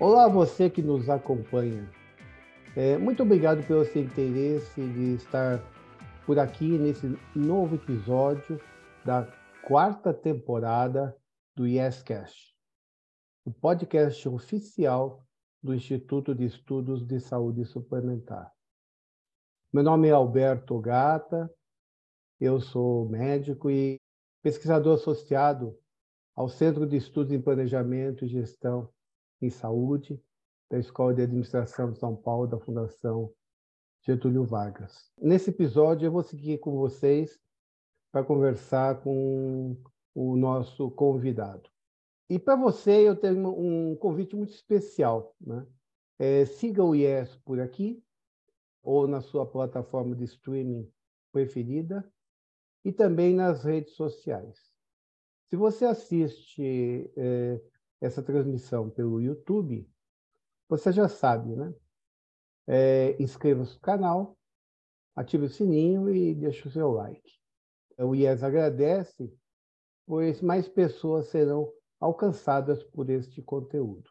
Olá, você que nos acompanha. É, muito obrigado pelo seu interesse de estar por aqui nesse novo episódio da quarta temporada do YesCast, o podcast oficial do Instituto de Estudos de Saúde Suplementar. Meu nome é Alberto Gata, eu sou médico e pesquisador associado ao Centro de Estudos em Planejamento e Gestão em Saúde da Escola de Administração de São Paulo da Fundação Getúlio Vargas. Nesse episódio eu vou seguir com vocês para conversar com o nosso convidado. E para você eu tenho um convite muito especial, né? É, siga o IES por aqui ou na sua plataforma de streaming preferida e também nas redes sociais. Se você assiste é, essa transmissão pelo YouTube, você já sabe, né? É, Inscreva-se no canal, ative o sininho e deixe o seu like. O IES agradece, pois mais pessoas serão alcançadas por este conteúdo.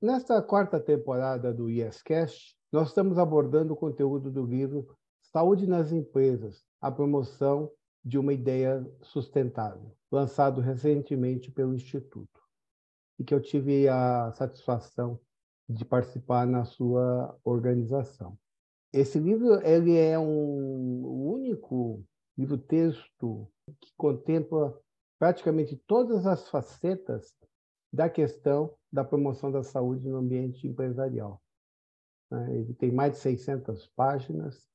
Nesta quarta temporada do IEScast, nós estamos abordando o conteúdo do livro Saúde nas Empresas, a promoção de uma ideia sustentável, lançado recentemente pelo Instituto, e que eu tive a satisfação de participar na sua organização. Esse livro ele é um único livro-texto que contempla praticamente todas as facetas da questão da promoção da saúde no ambiente empresarial. Né? Ele tem mais de 600 páginas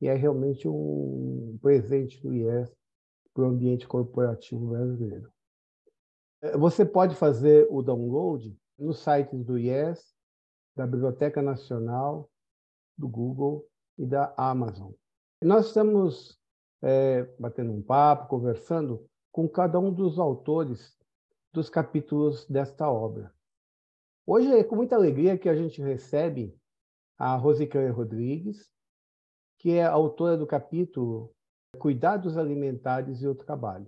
e é realmente um presente do IES para o ambiente corporativo brasileiro. Você pode fazer o download nos sites do IES, da Biblioteca Nacional, do Google e da Amazon. Nós estamos é, batendo um papo, conversando com cada um dos autores dos capítulos desta obra. Hoje é com muita alegria que a gente recebe a Rosicléia Rodrigues, que é autora do capítulo Cuidados Alimentares e o Trabalho.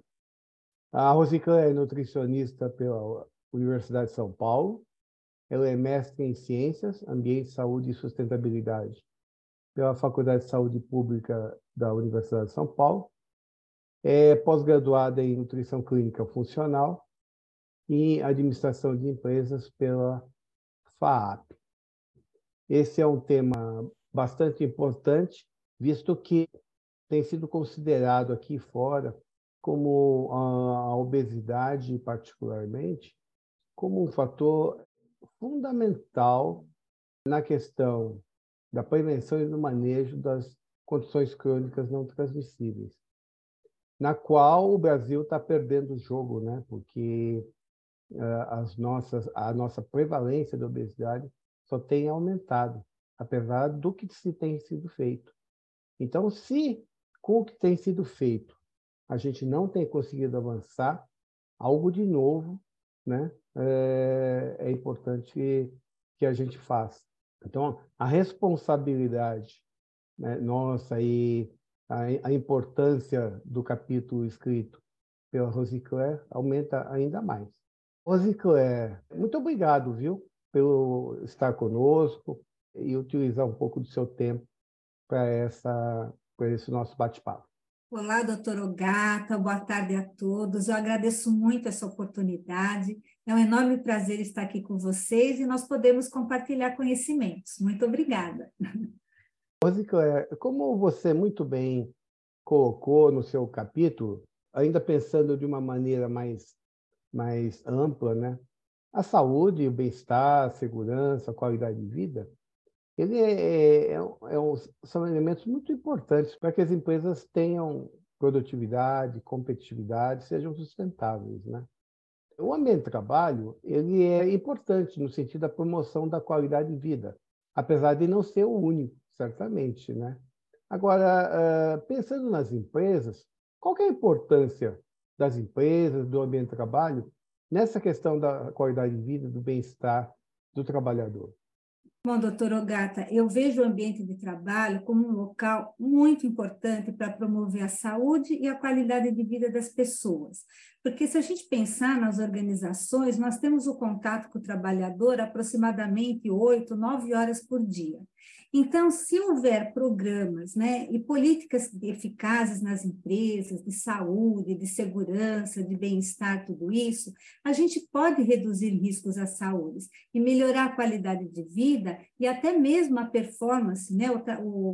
A Rosicléia é nutricionista pela Universidade de São Paulo. Ela é mestre em Ciências, Ambiente, Saúde e Sustentabilidade pela Faculdade de Saúde Pública da Universidade de São Paulo. É pós-graduada em Nutrição Clínica Funcional e Administração de Empresas pela FAAP. Esse é um tema bastante importante visto que tem sido considerado aqui fora como a obesidade, particularmente, como um fator fundamental na questão da prevenção e do manejo das condições crônicas não transmissíveis, na qual o Brasil está perdendo o jogo, né? porque uh, as nossas, a nossa prevalência da obesidade só tem aumentado, apesar do que se tem sido feito. Então, se com o que tem sido feito a gente não tem conseguido avançar, algo de novo né, é, é importante que a gente faça. Então, a responsabilidade né, nossa e a, a, importância do capítulo escrito pela Rosicler aumenta ainda mais. Rosicler, muito obrigado, viu, pelo estar conosco e utilizar um pouco do seu tempo para esse nosso bate-papo. Olá, doutor Ogata, boa tarde a todos. Eu agradeço muito essa oportunidade. É um enorme prazer estar aqui com vocês e nós podemos compartilhar conhecimentos. Muito obrigada. Rosicléia, como você muito bem colocou no seu capítulo, ainda pensando de uma maneira mais, mais ampla, né? A saúde, o bem-estar, a segurança, a qualidade de vida ele é, é, é um, são elementos muito importantes para que as empresas tenham produtividade, competitividade, sejam sustentáveis, né? O ambiente de trabalho ele é importante no sentido da promoção da qualidade de vida, apesar de não ser o único, certamente, né? Agora, pensando nas empresas, qual é a importância das empresas, do ambiente de trabalho, nessa questão da qualidade de vida, do bem-estar do trabalhador? Bom, doutor Ogata, eu vejo o ambiente de trabalho como um local muito importante para promover a saúde e a qualidade de vida das pessoas. Porque se a gente pensar nas organizações, nós temos o contato com o trabalhador aproximadamente oito, nove horas por dia. Então, se houver programas né, e políticas eficazes nas empresas, de saúde, de segurança, de bem-estar, tudo isso, a gente pode reduzir riscos à saúde e melhorar a qualidade de vida e até mesmo a performance, né,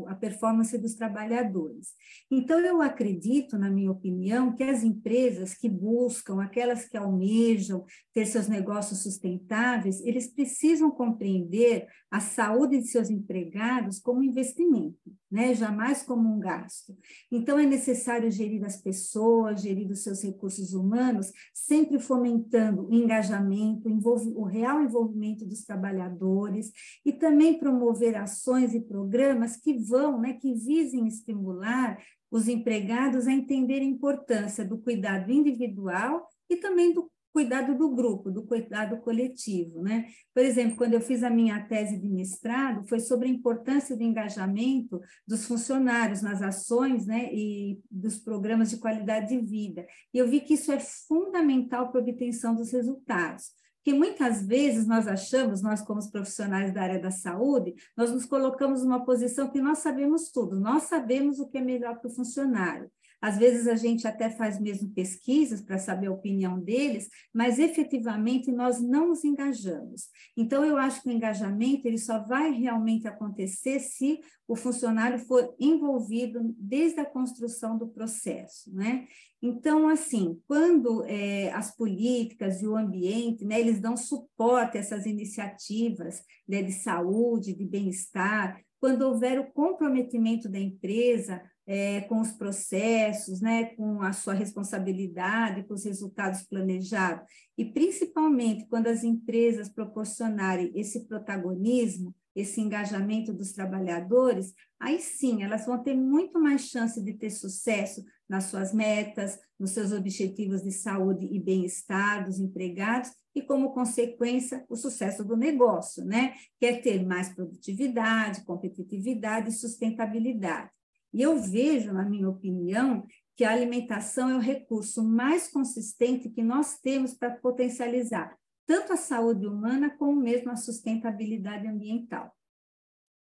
a performance dos trabalhadores. Então, eu acredito, na minha opinião, que as empresas que buscam, aquelas que almejam ter seus negócios sustentáveis, eles precisam compreender a saúde de seus empregados como investimento, né? jamais como um gasto. Então, é necessário gerir as pessoas, gerir os seus recursos humanos, sempre fomentando o engajamento, o real envolvimento dos trabalhadores e também promover ações e programas que vão, né, que visem estimular os empregados a entender a importância do cuidado individual e também do cuidado do grupo, do cuidado coletivo, né? Por exemplo, quando eu fiz a minha tese de mestrado, foi sobre a importância do engajamento dos funcionários nas ações, né, e dos programas de qualidade de vida. E eu vi que isso é fundamental para a obtenção dos resultados. Porque muitas vezes nós achamos, nós como profissionais da área da saúde, nós nos colocamos numa posição que nós sabemos tudo, nós sabemos o que é melhor para o funcionário. Às vezes a gente até faz mesmo pesquisas para saber a opinião deles, mas efetivamente nós não os engajamos. Então eu acho que o engajamento ele só vai realmente acontecer se o funcionário for envolvido desde a construção do processo, né? Então, assim, quando é, as políticas e o ambiente, né, eles dão suporte a essas iniciativas né, de saúde, de bem-estar, quando houver o comprometimento da empresa é, com os processos, né, com a sua responsabilidade, com os resultados planejados, e principalmente quando as empresas proporcionarem esse protagonismo, esse engajamento dos trabalhadores, aí sim elas vão ter muito mais chance de ter sucesso nas suas metas, nos seus objetivos de saúde e bem-estar dos empregados e, como consequência, o sucesso do negócio, né? Que é ter mais produtividade, competitividade e sustentabilidade. E eu vejo, na minha opinião, que a alimentação é o recurso mais consistente que nós temos para potencializar tanto a saúde humana como mesmo a sustentabilidade ambiental.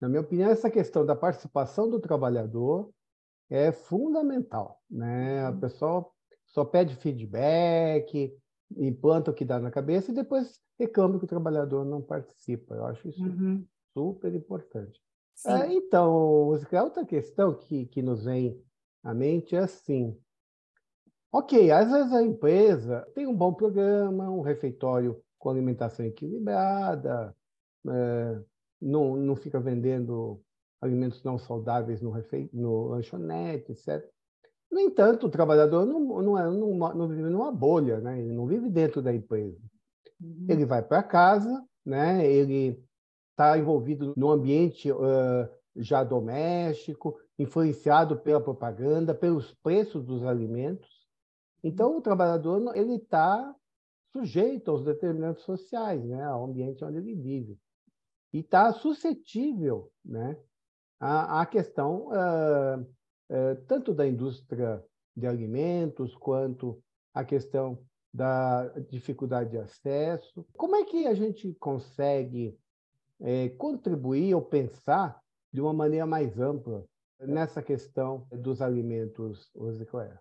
Na minha opinião, essa questão da participação do trabalhador é fundamental, né? A pessoa só pede feedback, implanta o que dá na cabeça e depois reclama que o trabalhador não participa. Eu acho isso uhum. super importante. Ah, então, outra questão que, que nos vem à mente é assim: ok, às vezes a empresa tem um bom programa, um refeitório com alimentação equilibrada, é, não, não fica vendendo alimentos não saudáveis no, refe... no lanchonete, etc. No entanto, o trabalhador não, não, é, não, não vive numa bolha, né? ele não vive dentro da empresa. Uhum. Ele vai para casa, né? ele está envolvido num ambiente uh, já doméstico, influenciado pela propaganda, pelos preços dos alimentos. Então, o trabalhador ele está sujeito aos determinantes sociais, né, ao ambiente onde ele vive. E está suscetível né, à, à questão uh, uh, tanto da indústria de alimentos quanto a questão da dificuldade de acesso. Como é que a gente consegue é, contribuir ou pensar de uma maneira mais ampla nessa questão dos alimentos, Rosicléia?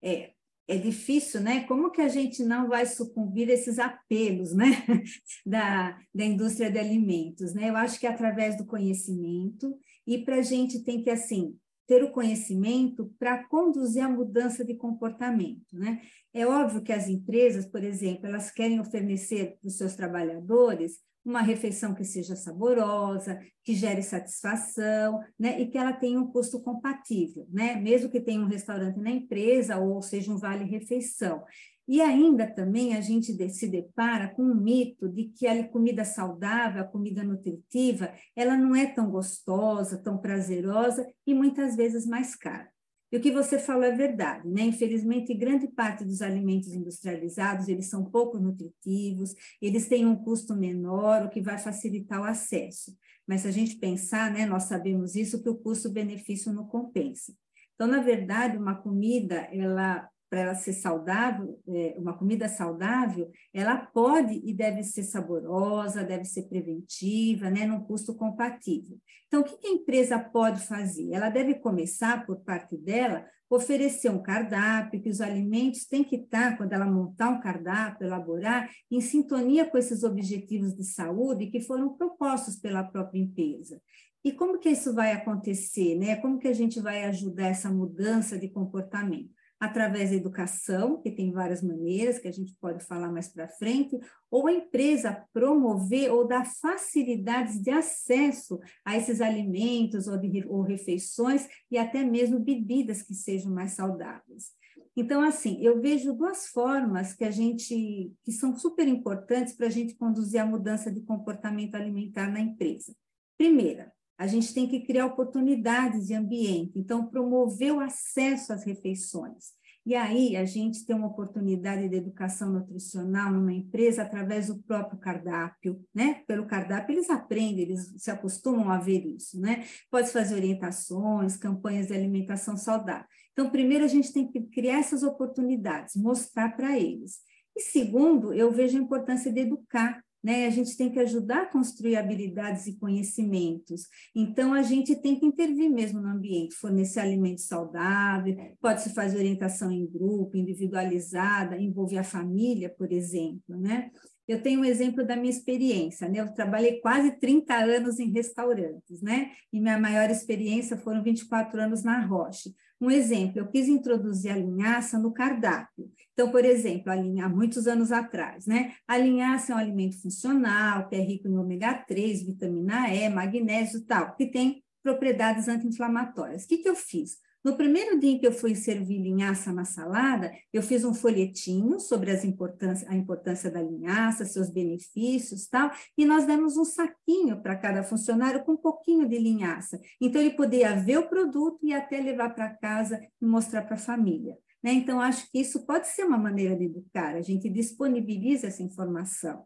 É, é difícil, né? Como que a gente não vai sucumbir a esses apelos, né? da, da indústria de alimentos, né? Eu acho que é através do conhecimento e para a gente tem que, assim, ter o conhecimento para conduzir a mudança de comportamento, né? É óbvio que as empresas, por exemplo, elas querem oferecer para os seus trabalhadores uma refeição que seja saborosa, que gere satisfação, né, e que ela tenha um custo compatível, né, mesmo que tenha um restaurante na empresa ou seja um vale-refeição. E ainda também a gente se depara com um mito de que a comida saudável, a comida nutritiva, ela não é tão gostosa, tão prazerosa e muitas vezes mais cara. E o que você falou é verdade, né? Infelizmente, grande parte dos alimentos industrializados, eles são pouco nutritivos, eles têm um custo menor, o que vai facilitar o acesso. Mas se a gente pensar, né, nós sabemos isso, que o custo-benefício não compensa. Então, na verdade, uma comida, ela para ela ser saudável, é, uma comida saudável, ela pode e deve ser saborosa, deve ser preventiva, né, num custo compatível. Então, o que a empresa pode fazer? Ela deve começar, por parte dela, oferecer um cardápio, que os alimentos têm que estar, quando ela montar um cardápio, elaborar, em sintonia com esses objetivos de saúde que foram propostos pela própria empresa. E como que isso vai acontecer, né? Como que a gente vai ajudar essa mudança de comportamento? Através da educação, que tem várias maneiras que a gente pode falar mais para frente, ou a empresa promover ou dar facilidades de acesso a esses alimentos ou, de, ou refeições e até mesmo bebidas que sejam mais saudáveis. Então, assim, eu vejo duas formas que a gente, que são super importantes para a gente conduzir a mudança de comportamento alimentar na empresa. Primeira, a gente tem que criar oportunidades de ambiente, então promover o acesso às refeições. E aí a gente tem uma oportunidade de educação nutricional numa empresa através do próprio cardápio, né? Pelo cardápio eles aprendem, eles se acostumam a ver isso, né? Pode fazer orientações, campanhas de alimentação saudável. Então, primeiro a gente tem que criar essas oportunidades, mostrar para eles. E segundo, eu vejo a importância de educar né? A gente tem que ajudar a construir habilidades e conhecimentos. Então, a gente tem que intervir mesmo no ambiente, fornecer alimento saudável, pode-se fazer orientação em grupo, individualizada, envolver a família, por exemplo, né? Eu tenho um exemplo da minha experiência, né? Eu trabalhei quase 30 anos em restaurantes, né? E minha maior experiência foram 24 anos na Roche. Um exemplo, eu quis introduzir a linhaça no cardápio. Então, por exemplo, a linha, há muitos anos atrás, né? A linhaça é um alimento funcional, que é rico em ômega 3, vitamina E, magnésio e tal, que tem propriedades anti-inflamatórias. O que, que eu fiz? No primeiro dia que eu fui servir linhaça na salada, eu fiz um folhetinho sobre as importância, a importância da linhaça, seus benefícios tal, e nós demos um saquinho para cada funcionário com um pouquinho de linhaça. Então, ele poderia ver o produto e até levar para casa e mostrar para a família. Né? Então, acho que isso pode ser uma maneira de educar, a gente disponibiliza essa informação.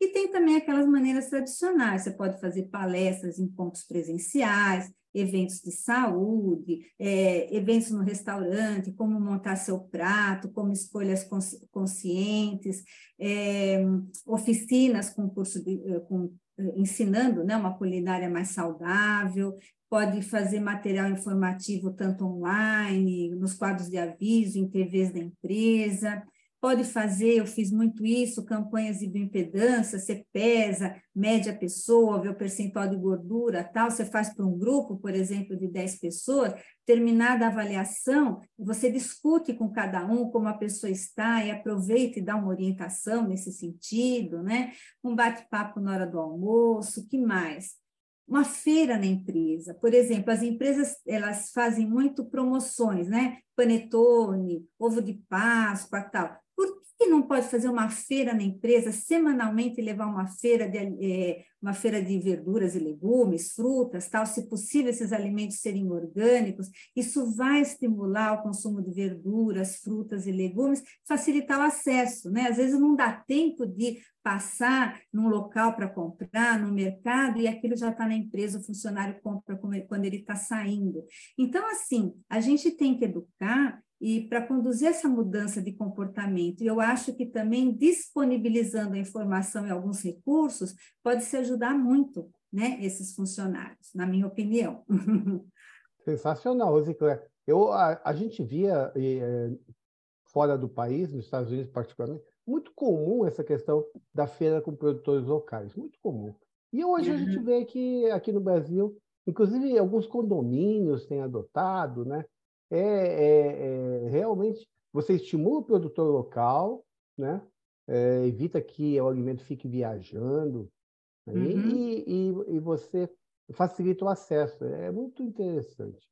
E tem também aquelas maneiras tradicionais, você pode fazer palestras em pontos presenciais, eventos de saúde, é, eventos no restaurante, como montar seu prato, como escolhas conscientes, é, oficinas com curso de, eh, com, eh, ensinando né, uma culinária mais saudável, pode fazer material informativo tanto online, nos quadros de aviso, em TVs da empresa, pode fazer, eu fiz muito isso, campanhas de bioimpedância, você pesa, mede a pessoa, vê o percentual de gordura, tal, você faz para um grupo, por exemplo, de 10 pessoas, terminada a avaliação, você discute com cada um como a pessoa está e aproveita e dá uma orientação nesse sentido, né? Um bate-papo na hora do almoço, que mais? Uma feira na empresa, por exemplo, as empresas elas fazem muito promoções, né? Panetone, ovo de Páscoa, tal que não pode fazer uma feira na empresa, semanalmente levar uma feira de, é, uma feira de verduras e legumes, frutas, tal, se possível esses alimentos serem orgânicos, isso vai estimular o consumo de verduras, frutas e legumes, facilitar o acesso, né? Às vezes não dá tempo de passar num local para comprar, no mercado, e aquilo já está na empresa, o funcionário compra quando ele está saindo. Então, assim, a gente tem que educar e para conduzir essa mudança de comportamento, eu acho que também disponibilizando a informação e alguns recursos pode se ajudar muito, né, esses funcionários, na minha opinião. Sensacional, Ziclé. Eu a, a, gente via é, fora do país, nos Estados Unidos particularmente, muito comum essa questão da feira com produtores locais, muito comum. E hoje uhum. a gente uhum. vê que aqui no Brasil, inclusive alguns condomínios têm adotado, né? É, é, é, realmente você estimula o produtor local, né? É, evita que o alimento fique viajando né? uhum. e, e, e, você facilita o acesso. É muito interessante.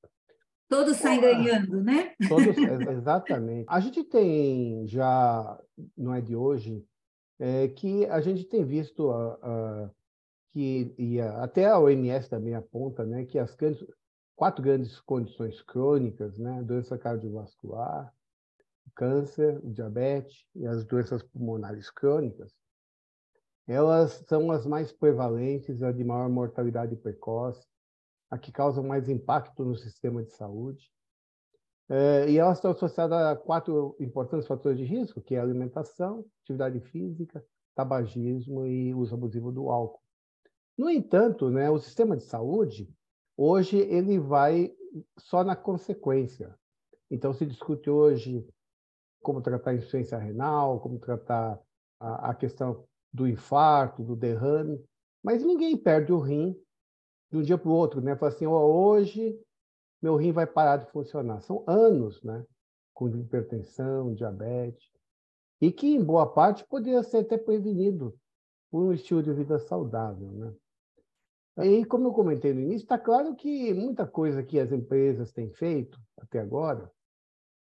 Todos saem ganhando, né? Todos, exatamente. A gente tem já, não é de hoje, é, que a gente tem visto a, a, que e a, até a OMS também aponta, né, que as quatro grandes condições crônicas, né? Doença cardiovascular, câncer, diabetes e as doenças pulmonares crônicas, elas são as mais prevalentes, a de maior mortalidade precoce, a que causam mais impacto no sistema de saúde. É, e elas estão associadas a quatro importantes fatores de risco, que é alimentação, atividade física, tabagismo e uso abusivo do álcool. No entanto, né, o sistema de saúde, hoje, ele vai só na consequência. Então, se discute hoje como tratar a insuficiência renal, como tratar a, a questão do infarto, do derrame, mas ninguém perde o rim de um dia para o outro, né? Fala assim, oh, hoje meu rim vai parar de funcionar. São anos, né? Com hipertensão, diabetes, e que em boa parte poderia ser até prevenido por um estilo de vida saudável, né? E como eu comentei no início, está claro que muita coisa que as empresas têm feito até agora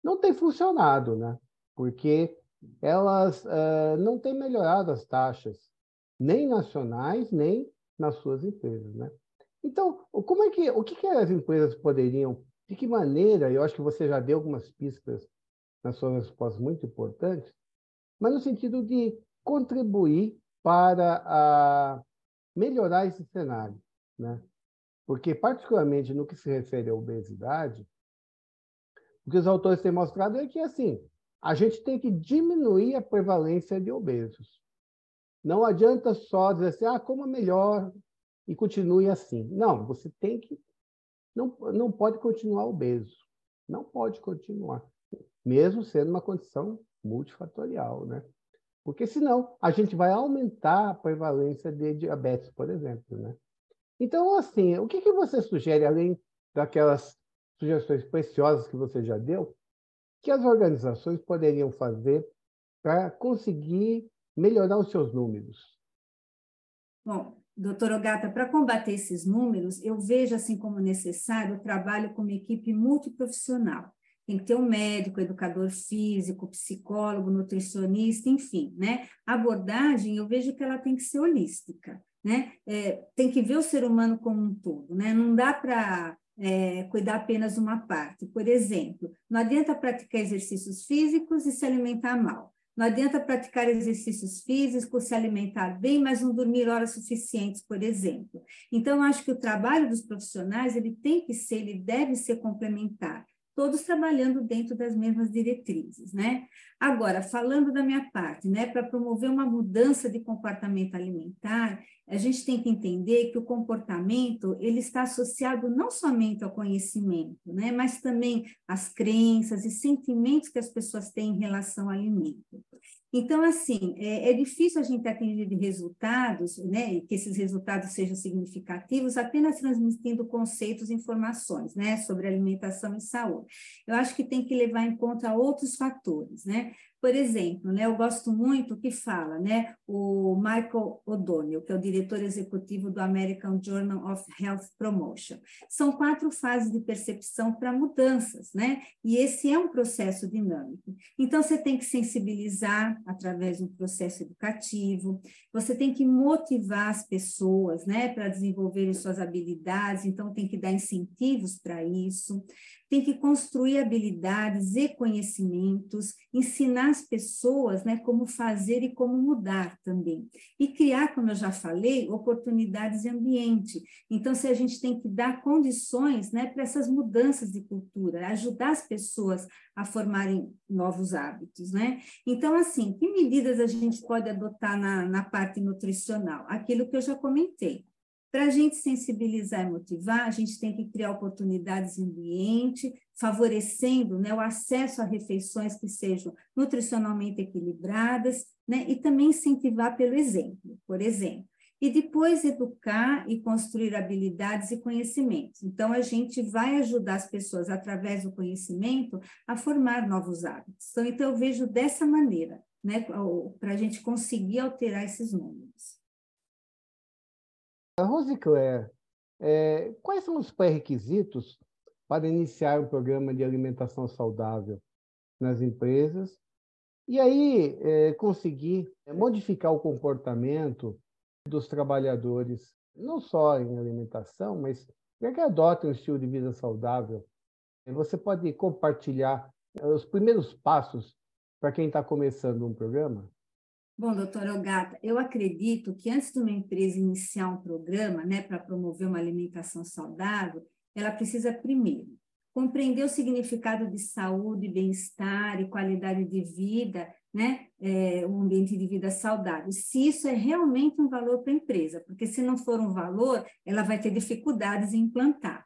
não tem funcionado, né? Porque elas uh, não têm melhorado as taxas, nem nacionais, nem nas suas empresas, né? Então, como é que, o que, que as empresas poderiam, de que maneira, eu acho que você já deu algumas pistas nas suas respostas muito importantes, mas no sentido de contribuir para a melhorar esse cenário, né? Porque, particularmente no que se refere à obesidade, o que os autores têm mostrado é que, assim, a gente tem que diminuir a prevalência de obesos. Não adianta só dizer assim, ah, coma melhor e continue assim. Não, você tem que. Não, não pode continuar obeso. Não pode continuar. Mesmo sendo uma condição multifatorial, né? Porque senão a gente vai aumentar a prevalência de diabetes, por exemplo, né? Então, assim, o que, que você sugere, além daquelas sugestões preciosas que você já deu, que as organizações poderiam fazer para conseguir melhorar os seus números? Bom, doutora Ogata, para combater esses números, eu vejo assim como necessário o trabalho com uma equipe multiprofissional. Tem que ter um médico, educador físico, psicólogo, nutricionista, enfim, né? A abordagem, eu vejo que ela tem que ser holística, né? É, tem que ver o ser humano como um todo, né? Não dá para é, cuidar apenas uma parte. Por exemplo, não adianta praticar exercícios físicos e se alimentar mal. Não adianta praticar exercícios físicos, se alimentar bem, mas não dormir horas suficientes, por exemplo. Então, acho que o trabalho dos profissionais ele tem que ser, ele deve ser complementar todos trabalhando dentro das mesmas diretrizes, né? Agora, falando da minha parte, né, para promover uma mudança de comportamento alimentar, a gente tem que entender que o comportamento ele está associado não somente ao conhecimento, né, mas também às crenças e sentimentos que as pessoas têm em relação ao alimento. Então, assim, é, é, difícil a gente atingir resultados, né, que esses resultados sejam significativos, apenas transmitindo conceitos e informações, né, sobre alimentação e saúde. Eu acho que tem que levar em conta outros fatores, né? Por exemplo, né, eu gosto muito que fala, né, o Michael O'Donnell, que é o diretor executivo do American Journal of Health Promotion. São quatro fases de percepção para mudanças, né? E esse é um processo dinâmico. Então, você tem que sensibilizar através de um processo educativo, você tem que motivar as pessoas, né, para desenvolverem suas habilidades, então tem que dar incentivos para isso tem que construir habilidades e conhecimentos, ensinar as pessoas né, como fazer e como mudar também. E criar, como eu já falei, oportunidades de ambiente. Então, se a gente tem que dar condições né, para essas mudanças de cultura, ajudar as pessoas a formarem novos hábitos, né? Então, assim, que medidas a gente pode adotar na, na parte nutricional? Aquilo que eu já comentei para a gente sensibilizar e motivar, a gente tem que criar oportunidades em ambiente, favorecendo né, o acesso a refeições que sejam nutricionalmente equilibradas, né, e também incentivar pelo exemplo, por exemplo. E depois educar e construir habilidades e conhecimentos. Então, a gente vai ajudar as pessoas, através do conhecimento, a formar novos hábitos. Então, então eu vejo dessa maneira, né, para a gente conseguir alterar esses números. Rose Claire, é, quais são os pré-requisitos para iniciar um programa de alimentação saudável nas empresas e aí é, conseguir modificar o comportamento dos trabalhadores, não só em alimentação, mas quer que adotem um estilo de vida saudável, você pode compartilhar os primeiros passos para quem está começando um programa? Bom, doutora Ogata, eu acredito que antes de uma empresa iniciar um programa né, para promover uma alimentação saudável, ela precisa primeiro compreender o significado de saúde, bem-estar e qualidade de vida, né, é, um ambiente de vida saudável, se isso é realmente um valor para a empresa, porque se não for um valor, ela vai ter dificuldades em implantar.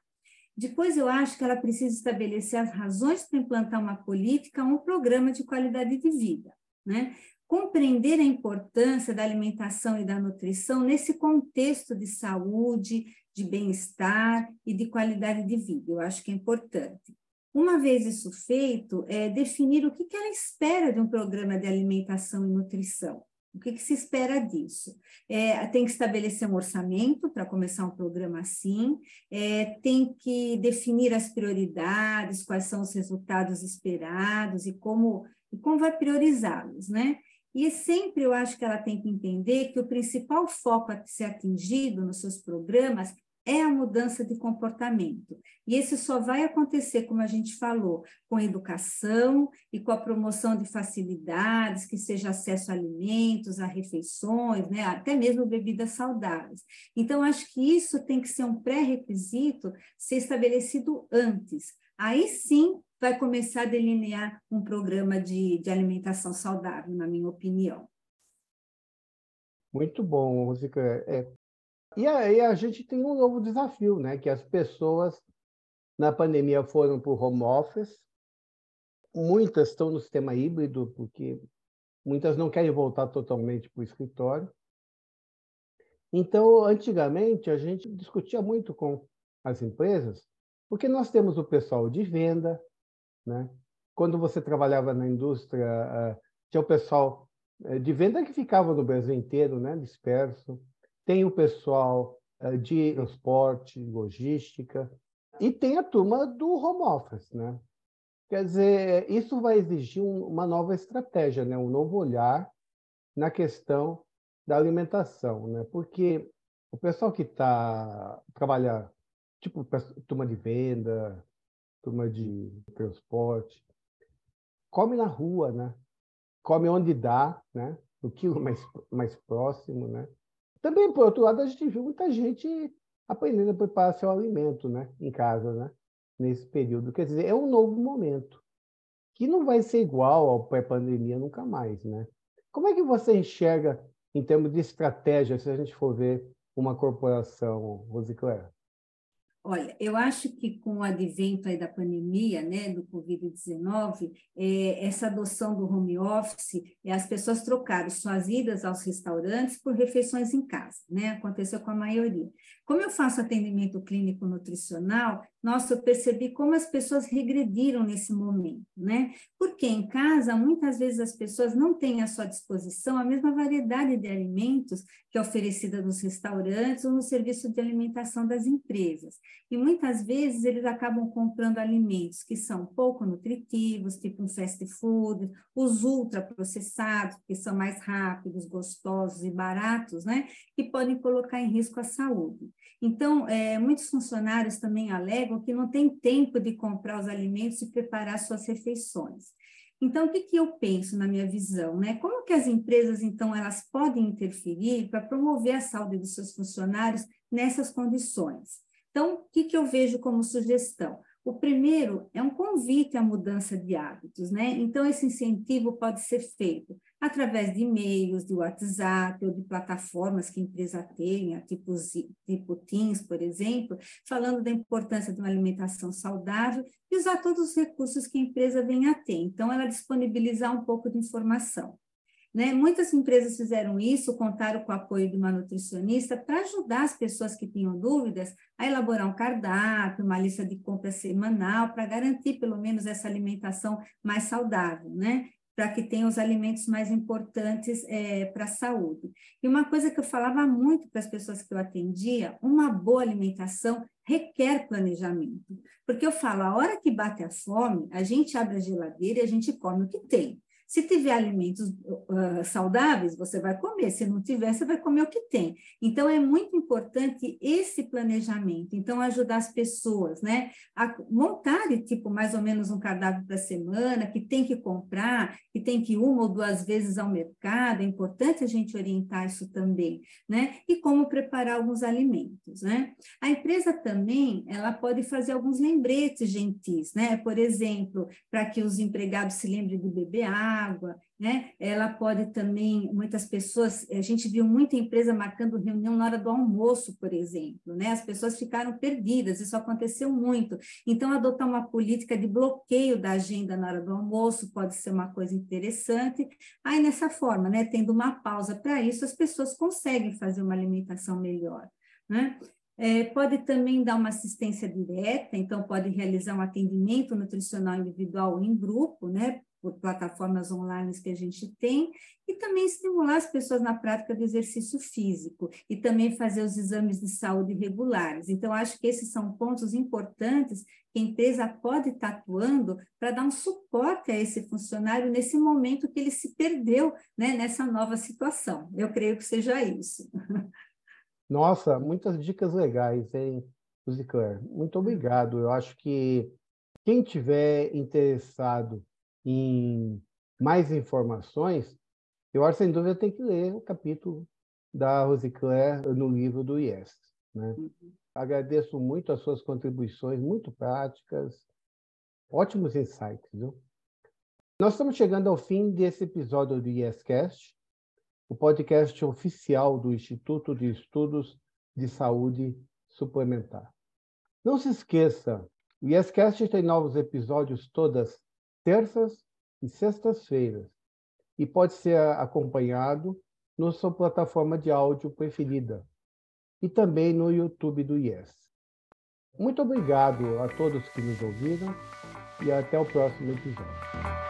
Depois, eu acho que ela precisa estabelecer as razões para implantar uma política, um programa de qualidade de vida, né? Compreender a importância da alimentação e da nutrição nesse contexto de saúde, de bem-estar e de qualidade de vida. Eu acho que é importante. Uma vez isso feito, é definir o que, que ela espera de um programa de alimentação e nutrição. O que, que se espera disso? É, tem que estabelecer um orçamento para começar um programa assim, é, tem que definir as prioridades, quais são os resultados esperados e como, e como vai priorizá-los, né? E sempre eu acho que ela tem que entender que o principal foco a ser atingido nos seus programas é a mudança de comportamento. E esse só vai acontecer, como a gente falou, com educação e com a promoção de facilidades, que seja acesso a alimentos, a refeições, né, até mesmo bebidas saudáveis. Então, acho que isso tem que ser um pré-requisito ser estabelecido antes. Aí sim vai começar a delinear um programa de, de alimentação saudável, na minha opinião. Muito bom, Rosica. É, e aí a gente tem um novo desafio, né? Que as pessoas na pandemia foram para o home office, muitas estão no sistema híbrido, porque muitas não querem voltar totalmente para o escritório. Então, antigamente, a gente discutia muito com as empresas, porque nós temos o pessoal de venda, né? Quando você trabalhava na indústria, eh, tinha o pessoal eh, de venda que ficava no Brasil inteiro, né? disperso tem o pessoal eh, de transporte, logística, e tem a turma do home office, né? Quer dizer, isso vai exigir uma nova estratégia, né? um novo olhar na questão da alimentação, né? Porque o pessoal que está trabalhar, tipo turma de venda, turma de transporte, come na rua, né? Come onde dá, né? O quilo mais mais próximo, né? Também, por outro lado, a gente viu muita gente aprendendo a preparar seu alimento né, em casa, né, nesse período. Quer dizer, é um novo momento, que não vai ser igual ao pré-pandemia nunca mais. Né? Como é que você enxerga, em termos de estratégia, se a gente for ver uma corporação, Rosicléia? Olha, eu acho que com o advento aí da pandemia, né, do Covid-19, é, essa adoção do home office, é, as pessoas trocaram suas idas aos restaurantes por refeições em casa, né? Aconteceu com a maioria. Como eu faço atendimento clínico nutricional, nossa, eu percebi como as pessoas regrediram nesse momento, né? Porque em casa, muitas vezes as pessoas não têm à sua disposição a mesma variedade de alimentos que é oferecida nos restaurantes ou no serviço de alimentação das empresas. E muitas vezes eles acabam comprando alimentos que são pouco nutritivos, tipo um fast food, os ultraprocessados, que são mais rápidos, gostosos e baratos, né? Que podem colocar em risco a saúde. Então, é, muitos funcionários também alegam que não tem tempo de comprar os alimentos e preparar suas refeições. Então, o que, que eu penso na minha visão? Né? Como que as empresas, então, elas podem interferir para promover a saúde dos seus funcionários nessas condições? Então, o que, que eu vejo como sugestão? O primeiro é um convite à mudança de hábitos, né? Então, esse incentivo pode ser feito através de e-mails, de WhatsApp ou de plataformas que a empresa tenha, tipo, tipo Teams, por exemplo, falando da importância de uma alimentação saudável e usar todos os recursos que a empresa venha a ter. Então, ela disponibilizar um pouco de informação. Né? Muitas empresas fizeram isso, contaram com o apoio de uma nutricionista para ajudar as pessoas que tinham dúvidas a elaborar um cardápio, uma lista de compras semanal, para garantir pelo menos essa alimentação mais saudável, né? Para que tenha os alimentos mais importantes é, para a saúde. E uma coisa que eu falava muito para as pessoas que eu atendia, uma boa alimentação requer planejamento. Porque eu falo, a hora que bate a fome, a gente abre a geladeira e a gente come o que tem. Se tiver alimentos uh, saudáveis, você vai comer. Se não tiver, você vai comer o que tem. Então, é muito importante esse planejamento. Então, ajudar as pessoas, né? A montarem, tipo, mais ou menos um cardápio para a semana, que tem que comprar, que tem que ir uma ou duas vezes ao mercado. É importante a gente orientar isso também, né? E como preparar alguns alimentos, né? A empresa também, ela pode fazer alguns lembretes gentis, né? Por exemplo, para que os empregados se lembrem de beber água, né? Ela pode também, muitas pessoas, a gente viu muita empresa marcando reunião na hora do almoço, por exemplo, né? As pessoas ficaram perdidas, isso aconteceu muito. Então, adotar uma política de bloqueio da agenda na hora do almoço pode ser uma coisa interessante. Aí, nessa forma, né? Tendo uma pausa para isso, as pessoas conseguem fazer uma alimentação melhor, né? É, pode também dar uma assistência direta, então pode realizar um atendimento nutricional individual em grupo, né, por plataformas online que a gente tem, e também estimular as pessoas na prática do exercício físico, e também fazer os exames de saúde regulares. Então, acho que esses são pontos importantes que a empresa pode estar atuando para dar um suporte a esse funcionário nesse momento que ele se perdeu né, nessa nova situação. Eu creio que seja isso. Nossa, muitas dicas legais, hein, Claire? Muito obrigado. Eu acho que quem tiver interessado em mais informações, eu acho sem dúvida tem que ler o capítulo da Rosicler no livro do IES. Né? Uhum. Agradeço muito as suas contribuições, muito práticas, ótimos insights. Viu? Nós estamos chegando ao fim desse episódio do IEScast, o podcast oficial do Instituto de Estudos de Saúde Suplementar. Não se esqueça, o IEScast tem novos episódios todas terças e sextas-feiras e pode ser acompanhado na sua plataforma de áudio preferida e também no YouTube do IES. Muito obrigado a todos que nos ouviram e até o próximo episódio.